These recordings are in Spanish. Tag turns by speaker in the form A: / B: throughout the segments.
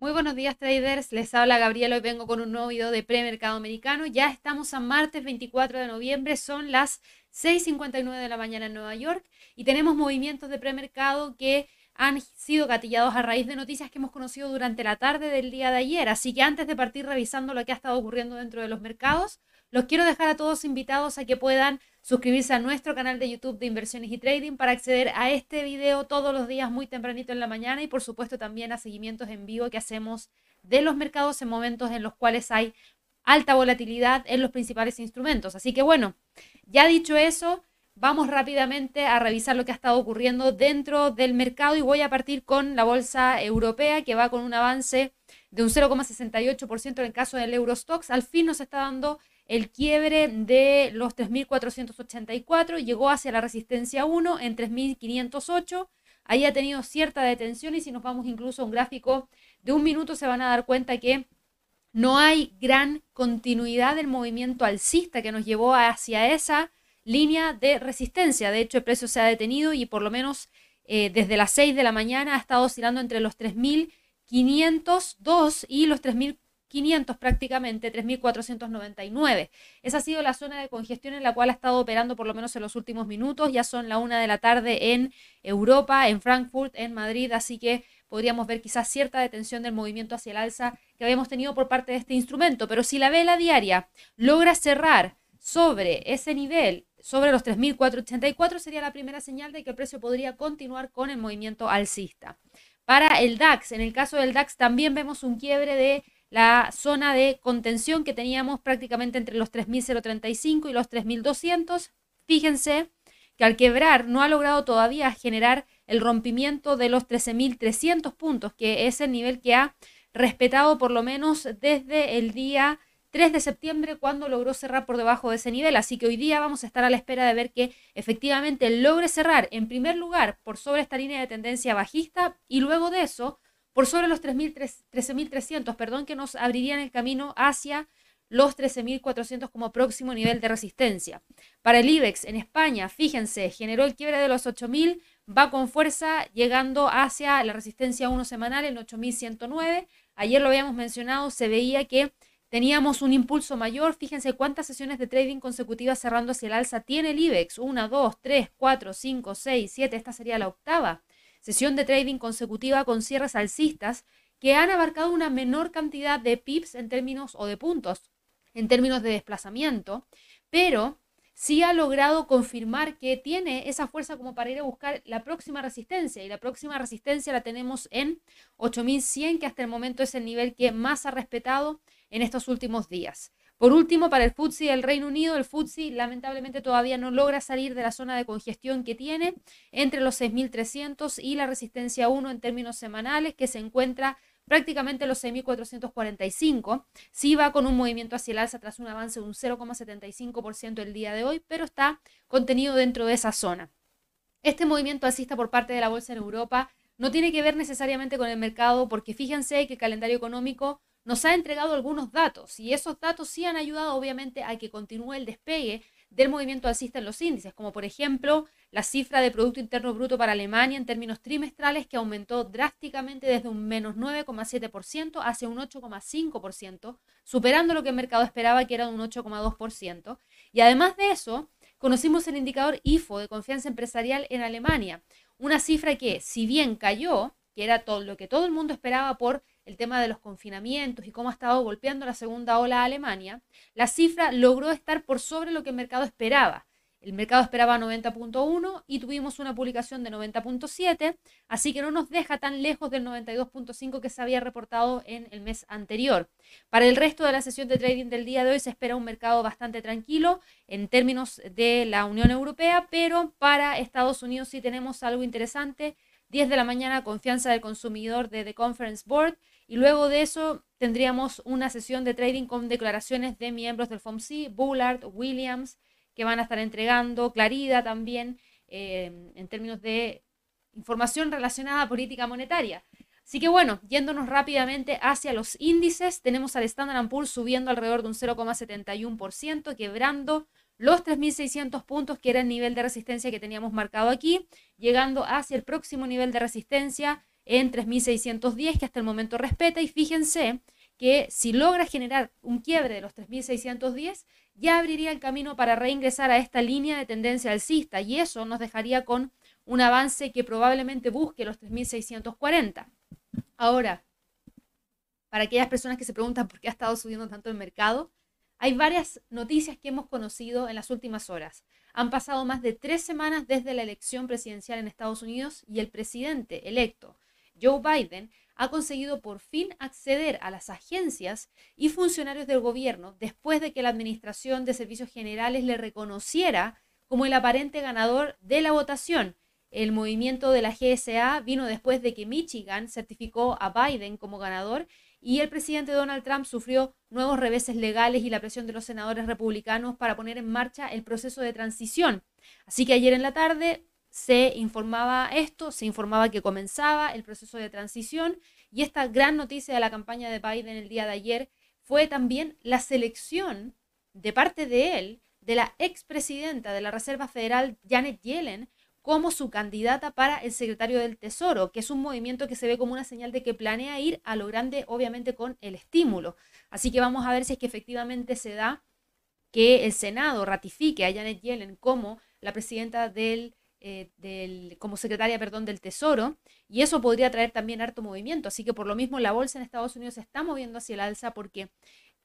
A: Muy buenos días traders, les habla Gabriela, hoy vengo con un nuevo video de premercado americano. Ya estamos a martes 24 de noviembre, son las 6.59 de la mañana en Nueva York y tenemos movimientos de premercado que han sido gatillados a raíz de noticias que hemos conocido durante la tarde del día de ayer. Así que antes de partir revisando lo que ha estado ocurriendo dentro de los mercados, los quiero dejar a todos invitados a que puedan suscribirse a nuestro canal de YouTube de inversiones y trading para acceder a este video todos los días muy tempranito en la mañana y por supuesto también a seguimientos en vivo que hacemos de los mercados en momentos en los cuales hay alta volatilidad en los principales instrumentos. Así que bueno, ya dicho eso, vamos rápidamente a revisar lo que ha estado ocurriendo dentro del mercado y voy a partir con la bolsa europea que va con un avance de un 0,68% en el caso del Eurostox. Al fin nos está dando el quiebre de los 3.484 llegó hacia la resistencia 1 en 3.508. Ahí ha tenido cierta detención y si nos vamos incluso a un gráfico de un minuto se van a dar cuenta que no hay gran continuidad del movimiento alcista que nos llevó hacia esa línea de resistencia. De hecho, el precio se ha detenido y por lo menos eh, desde las 6 de la mañana ha estado oscilando entre los 3.502 y los 3.000 500 prácticamente, 3.499. Esa ha sido la zona de congestión en la cual ha estado operando por lo menos en los últimos minutos. Ya son la una de la tarde en Europa, en Frankfurt, en Madrid, así que podríamos ver quizás cierta detención del movimiento hacia el alza que habíamos tenido por parte de este instrumento. Pero si la vela diaria logra cerrar sobre ese nivel, sobre los 3.484, sería la primera señal de que el precio podría continuar con el movimiento alcista. Para el DAX, en el caso del DAX también vemos un quiebre de la zona de contención que teníamos prácticamente entre los 3.035 y los 3.200. Fíjense que al quebrar no ha logrado todavía generar el rompimiento de los 13.300 puntos, que es el nivel que ha respetado por lo menos desde el día 3 de septiembre cuando logró cerrar por debajo de ese nivel. Así que hoy día vamos a estar a la espera de ver que efectivamente logre cerrar en primer lugar por sobre esta línea de tendencia bajista y luego de eso por sobre los 13.300, perdón, que nos abrirían el camino hacia los 13.400 como próximo nivel de resistencia. Para el IBEX en España, fíjense, generó el quiebre de los 8.000, va con fuerza llegando hacia la resistencia 1 semanal en 8.109. Ayer lo habíamos mencionado, se veía que teníamos un impulso mayor. Fíjense cuántas sesiones de trading consecutivas cerrando hacia el alza tiene el IBEX. 1, 2, 3, 4, 5, 6, 7. Esta sería la octava sesión de trading consecutiva con cierres alcistas que han abarcado una menor cantidad de pips en términos o de puntos en términos de desplazamiento, pero sí ha logrado confirmar que tiene esa fuerza como para ir a buscar la próxima resistencia y la próxima resistencia la tenemos en 8100 que hasta el momento es el nivel que más ha respetado en estos últimos días. Por último, para el FTSE del Reino Unido, el FTSE lamentablemente todavía no logra salir de la zona de congestión que tiene entre los 6.300 y la resistencia 1 en términos semanales, que se encuentra prácticamente los 6.445. Sí va con un movimiento hacia el alza tras un avance de un 0,75% el día de hoy, pero está contenido dentro de esa zona. Este movimiento alcista por parte de la bolsa en Europa no tiene que ver necesariamente con el mercado, porque fíjense que el calendario económico nos ha entregado algunos datos y esos datos sí han ayudado obviamente a que continúe el despegue del movimiento alcista en los índices, como por ejemplo la cifra de Producto Interno Bruto para Alemania en términos trimestrales que aumentó drásticamente desde un menos 9,7% hacia un 8,5%, superando lo que el mercado esperaba que era un 8,2%. Y además de eso, conocimos el indicador IFO de confianza empresarial en Alemania, una cifra que si bien cayó, que era todo lo que todo el mundo esperaba por el tema de los confinamientos y cómo ha estado golpeando la segunda ola a Alemania, la cifra logró estar por sobre lo que el mercado esperaba. El mercado esperaba 90.1 y tuvimos una publicación de 90.7, así que no nos deja tan lejos del 92.5 que se había reportado en el mes anterior. Para el resto de la sesión de trading del día de hoy se espera un mercado bastante tranquilo en términos de la Unión Europea, pero para Estados Unidos sí tenemos algo interesante. 10 de la mañana, confianza del consumidor de The Conference Board y luego de eso tendríamos una sesión de trading con declaraciones de miembros del FOMC, Bullard, Williams, que van a estar entregando, Clarida también, eh, en términos de información relacionada a política monetaria. Así que bueno, yéndonos rápidamente hacia los índices, tenemos al Standard Poor's subiendo alrededor de un 0,71%, quebrando los 3.600 puntos, que era el nivel de resistencia que teníamos marcado aquí, llegando hacia el próximo nivel de resistencia en 3.610 que hasta el momento respeta y fíjense que si logra generar un quiebre de los 3.610, ya abriría el camino para reingresar a esta línea de tendencia alcista y eso nos dejaría con un avance que probablemente busque los 3.640. Ahora, para aquellas personas que se preguntan por qué ha estado subiendo tanto el mercado, hay varias noticias que hemos conocido en las últimas horas. Han pasado más de tres semanas desde la elección presidencial en Estados Unidos y el presidente electo, Joe Biden, ha conseguido por fin acceder a las agencias y funcionarios del gobierno después de que la Administración de Servicios Generales le reconociera como el aparente ganador de la votación. El movimiento de la GSA vino después de que Michigan certificó a Biden como ganador y el presidente Donald Trump sufrió nuevos reveses legales y la presión de los senadores republicanos para poner en marcha el proceso de transición. Así que ayer en la tarde se informaba esto, se informaba que comenzaba el proceso de transición y esta gran noticia de la campaña de Biden el día de ayer fue también la selección de parte de él de la expresidenta de la Reserva Federal, Janet Yellen, como su candidata para el secretario del Tesoro, que es un movimiento que se ve como una señal de que planea ir a lo grande, obviamente con el estímulo. Así que vamos a ver si es que efectivamente se da que el Senado ratifique a Janet Yellen como la presidenta del eh, del, como secretaria perdón, del Tesoro, y eso podría traer también harto movimiento. Así que por lo mismo la bolsa en Estados Unidos se está moviendo hacia el alza porque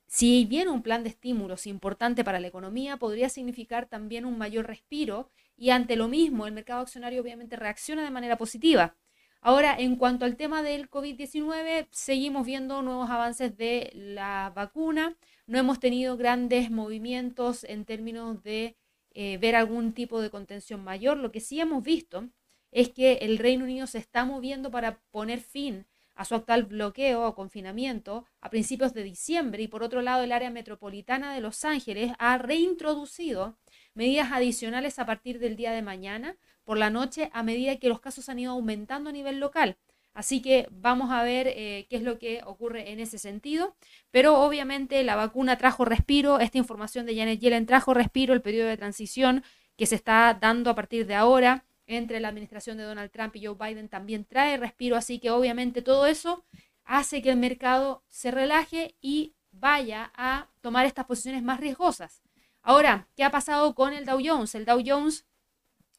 A: si viene un plan de estímulos importante para la economía, podría significar también un mayor respiro y ante lo mismo el mercado accionario obviamente reacciona de manera positiva. Ahora, en cuanto al tema del COVID-19, seguimos viendo nuevos avances de la vacuna. No hemos tenido grandes movimientos en términos de eh, ver algún tipo de contención mayor. Lo que sí hemos visto es que el Reino Unido se está moviendo para poner fin a su actual bloqueo o confinamiento a principios de diciembre y por otro lado el área metropolitana de Los Ángeles ha reintroducido medidas adicionales a partir del día de mañana por la noche a medida que los casos han ido aumentando a nivel local. Así que vamos a ver eh, qué es lo que ocurre en ese sentido. Pero obviamente la vacuna trajo respiro, esta información de Janet Yellen trajo respiro, el periodo de transición que se está dando a partir de ahora entre la administración de Donald Trump y Joe Biden también trae respiro. Así que obviamente todo eso hace que el mercado se relaje y vaya a tomar estas posiciones más riesgosas. Ahora, ¿qué ha pasado con el Dow Jones? El Dow Jones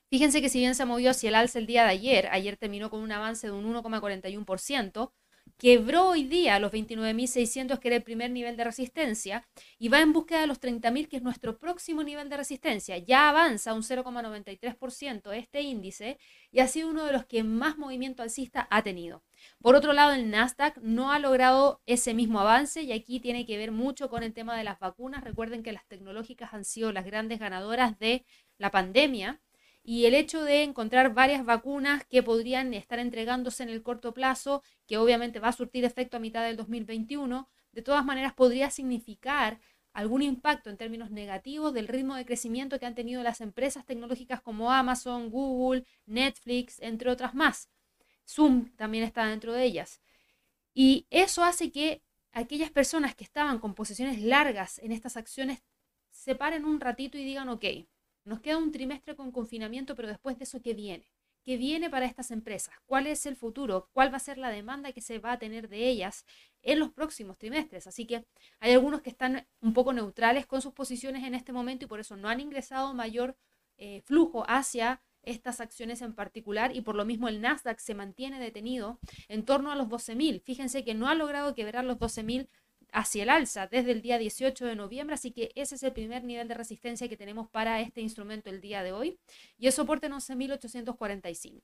A: Fíjense que si bien se movió hacia el alza el día de ayer, ayer terminó con un avance de un 1,41%, quebró hoy día los 29.600, que era el primer nivel de resistencia, y va en búsqueda de los 30.000, que es nuestro próximo nivel de resistencia. Ya avanza un 0,93% este índice y ha sido uno de los que más movimiento alcista ha tenido. Por otro lado, el Nasdaq no ha logrado ese mismo avance y aquí tiene que ver mucho con el tema de las vacunas. Recuerden que las tecnológicas han sido las grandes ganadoras de la pandemia y el hecho de encontrar varias vacunas que podrían estar entregándose en el corto plazo, que obviamente va a surtir efecto a mitad del 2021, de todas maneras podría significar algún impacto en términos negativos del ritmo de crecimiento que han tenido las empresas tecnológicas como Amazon, Google, Netflix, entre otras más. Zoom también está dentro de ellas. Y eso hace que aquellas personas que estaban con posiciones largas en estas acciones se paren un ratito y digan, ok, nos queda un trimestre con confinamiento, pero después de eso, ¿qué viene? ¿Qué viene para estas empresas? ¿Cuál es el futuro? ¿Cuál va a ser la demanda que se va a tener de ellas en los próximos trimestres? Así que hay algunos que están un poco neutrales con sus posiciones en este momento y por eso no han ingresado mayor eh, flujo hacia estas acciones en particular y por lo mismo el Nasdaq se mantiene detenido en torno a los 12.000. Fíjense que no ha logrado quebrar los 12.000 hacia el alza desde el día 18 de noviembre, así que ese es el primer nivel de resistencia que tenemos para este instrumento el día de hoy y el soporte en 11.845.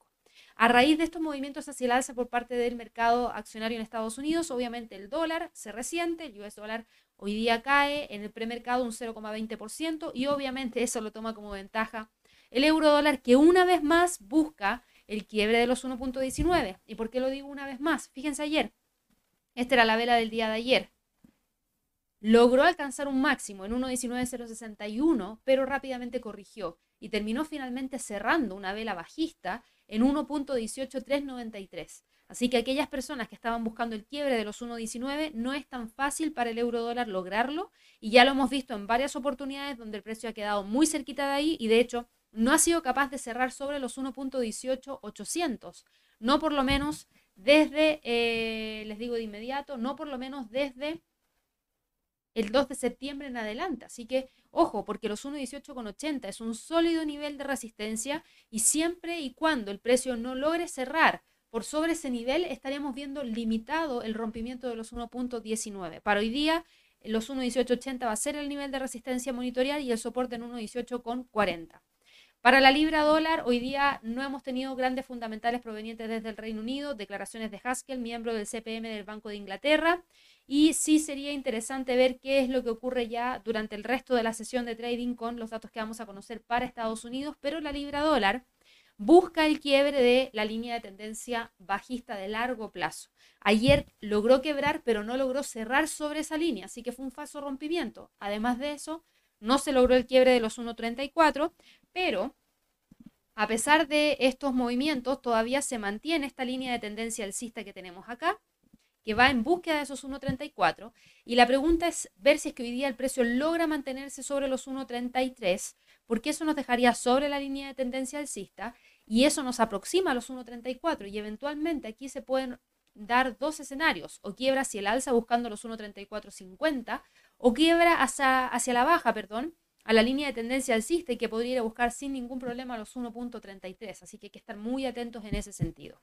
A: A raíz de estos movimientos hacia el alza por parte del mercado accionario en Estados Unidos, obviamente el dólar se resiente, el US dólar hoy día cae en el premercado un 0,20% y obviamente eso lo toma como ventaja el euro dólar que una vez más busca el quiebre de los 1.19. ¿Y por qué lo digo una vez más? Fíjense ayer, esta era la vela del día de ayer logró alcanzar un máximo en 1.19061, pero rápidamente corrigió y terminó finalmente cerrando una vela bajista en 1.18393. Así que aquellas personas que estaban buscando el quiebre de los 1.19 no es tan fácil para el euro dólar lograrlo y ya lo hemos visto en varias oportunidades donde el precio ha quedado muy cerquita de ahí y de hecho no ha sido capaz de cerrar sobre los 1.18800. No por lo menos desde, eh, les digo de inmediato, no por lo menos desde el 2 de septiembre en adelante. Así que, ojo, porque los 1.18,80 es un sólido nivel de resistencia y siempre y cuando el precio no logre cerrar por sobre ese nivel, estaríamos viendo limitado el rompimiento de los 1.19. Para hoy día, los 1.1880 va a ser el nivel de resistencia monitoreal y el soporte en 1.18.40. Para la libra dólar, hoy día no hemos tenido grandes fundamentales provenientes desde el Reino Unido, declaraciones de Haskell, miembro del CPM del Banco de Inglaterra, y sí sería interesante ver qué es lo que ocurre ya durante el resto de la sesión de trading con los datos que vamos a conocer para Estados Unidos, pero la libra dólar busca el quiebre de la línea de tendencia bajista de largo plazo. Ayer logró quebrar, pero no logró cerrar sobre esa línea, así que fue un falso rompimiento. Además de eso, no se logró el quiebre de los 1.34, pero a pesar de estos movimientos, todavía se mantiene esta línea de tendencia alcista que tenemos acá, que va en búsqueda de esos 1.34. Y la pregunta es ver si es que hoy día el precio logra mantenerse sobre los 1.33, porque eso nos dejaría sobre la línea de tendencia alcista y eso nos aproxima a los 1.34 y eventualmente aquí se pueden dar dos escenarios, o quiebra hacia el alza buscando los 1.3450 o quiebra hacia, hacia la baja, perdón, a la línea de tendencia alcista y que podría ir a buscar sin ningún problema los 1.33, así que hay que estar muy atentos en ese sentido.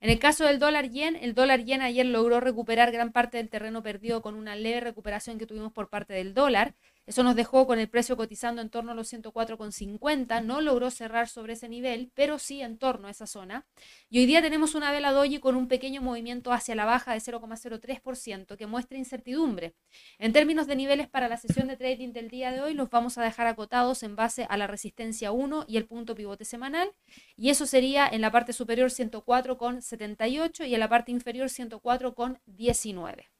A: En el caso del dólar yen, el dólar yen ayer logró recuperar gran parte del terreno perdido con una leve recuperación que tuvimos por parte del dólar. Eso nos dejó con el precio cotizando en torno a los 104,50. No logró cerrar sobre ese nivel, pero sí en torno a esa zona. Y hoy día tenemos una vela doji con un pequeño movimiento hacia la baja de 0,03% que muestra incertidumbre. En términos de niveles para la sesión de trading del día de hoy, los vamos a dejar acotados en base a la resistencia 1 y el punto pivote semanal. Y eso sería en la parte superior 104,78 y en la parte inferior 104,19.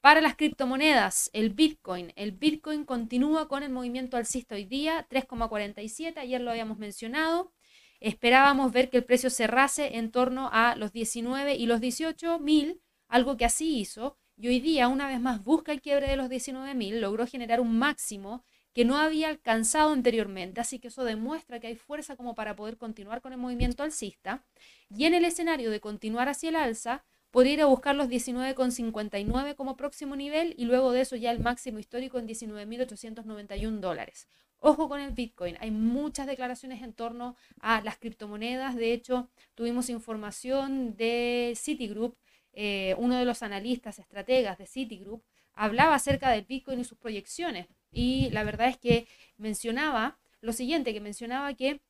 A: Para las criptomonedas, el Bitcoin. El Bitcoin continúa con el movimiento alcista hoy día, 3,47, ayer lo habíamos mencionado. Esperábamos ver que el precio cerrase en torno a los 19 y los 18 mil, algo que así hizo. Y hoy día, una vez más, busca el quiebre de los 19 mil, logró generar un máximo que no había alcanzado anteriormente. Así que eso demuestra que hay fuerza como para poder continuar con el movimiento alcista. Y en el escenario de continuar hacia el alza, podría ir a buscar los 19,59 como próximo nivel y luego de eso ya el máximo histórico en 19.891 dólares. Ojo con el Bitcoin, hay muchas declaraciones en torno a las criptomonedas, de hecho tuvimos información de Citigroup, eh, uno de los analistas, estrategas de Citigroup, hablaba acerca del Bitcoin y sus proyecciones y la verdad es que mencionaba lo siguiente, que mencionaba que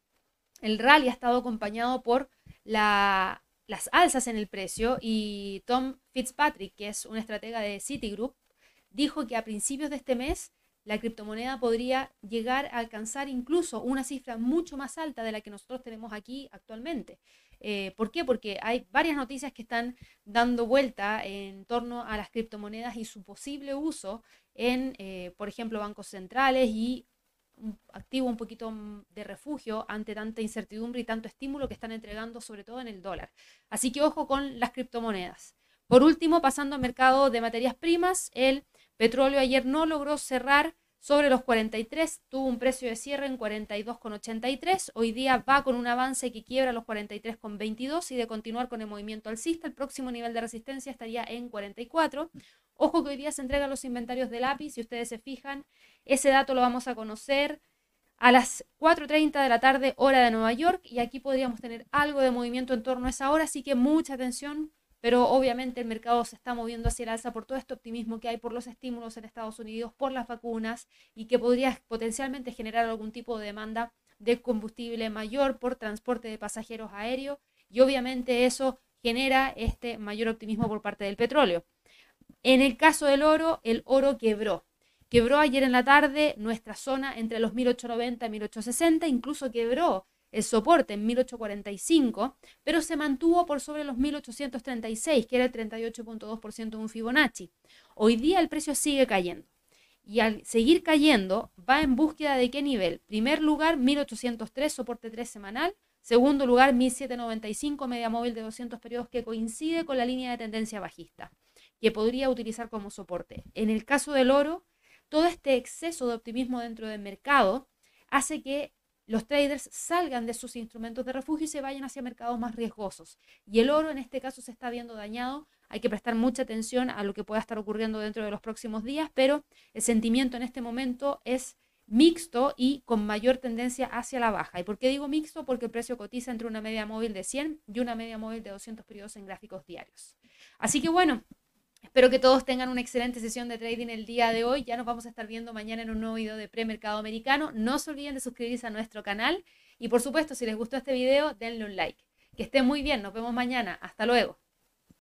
A: el rally ha estado acompañado por la las alzas en el precio y Tom Fitzpatrick, que es un estratega de Citigroup, dijo que a principios de este mes la criptomoneda podría llegar a alcanzar incluso una cifra mucho más alta de la que nosotros tenemos aquí actualmente. Eh, ¿Por qué? Porque hay varias noticias que están dando vuelta en torno a las criptomonedas y su posible uso en, eh, por ejemplo, bancos centrales y activo un poquito de refugio ante tanta incertidumbre y tanto estímulo que están entregando, sobre todo en el dólar. Así que ojo con las criptomonedas. Por último, pasando al mercado de materias primas, el petróleo ayer no logró cerrar sobre los 43, tuvo un precio de cierre en 42,83. Hoy día va con un avance que quiebra los 43,22 y de continuar con el movimiento alcista, el próximo nivel de resistencia estaría en 44. Ojo que hoy día se entregan los inventarios de lápiz, si ustedes se fijan, ese dato lo vamos a conocer a las 4.30 de la tarde, hora de Nueva York, y aquí podríamos tener algo de movimiento en torno a esa hora, así que mucha atención, pero obviamente el mercado se está moviendo hacia el alza por todo este optimismo que hay por los estímulos en Estados Unidos, por las vacunas, y que podría potencialmente generar algún tipo de demanda de combustible mayor por transporte de pasajeros aéreos, y obviamente eso genera este mayor optimismo por parte del petróleo. En el caso del oro, el oro quebró. Quebró ayer en la tarde nuestra zona entre los 1890 y 1860, incluso quebró el soporte en 1845, pero se mantuvo por sobre los 1836, que era el 38.2% de un Fibonacci. Hoy día el precio sigue cayendo. Y al seguir cayendo, va en búsqueda de qué nivel. Primer lugar, 1803, soporte 3 semanal. Segundo lugar, 1795, media móvil de 200 periodos que coincide con la línea de tendencia bajista, que podría utilizar como soporte. En el caso del oro, todo este exceso de optimismo dentro del mercado hace que los traders salgan de sus instrumentos de refugio y se vayan hacia mercados más riesgosos. Y el oro en este caso se está viendo dañado. Hay que prestar mucha atención a lo que pueda estar ocurriendo dentro de los próximos días, pero el sentimiento en este momento es mixto y con mayor tendencia hacia la baja. ¿Y por qué digo mixto? Porque el precio cotiza entre una media móvil de 100 y una media móvil de 200 periodos en gráficos diarios. Así que bueno, espero que todos tengan una excelente sesión de trading el día de hoy. Ya nos vamos a estar viendo mañana en un nuevo video de premercado americano. No se olviden de suscribirse a nuestro canal y por supuesto, si les gustó este video, denle un like. Que estén muy bien, nos vemos mañana. Hasta luego.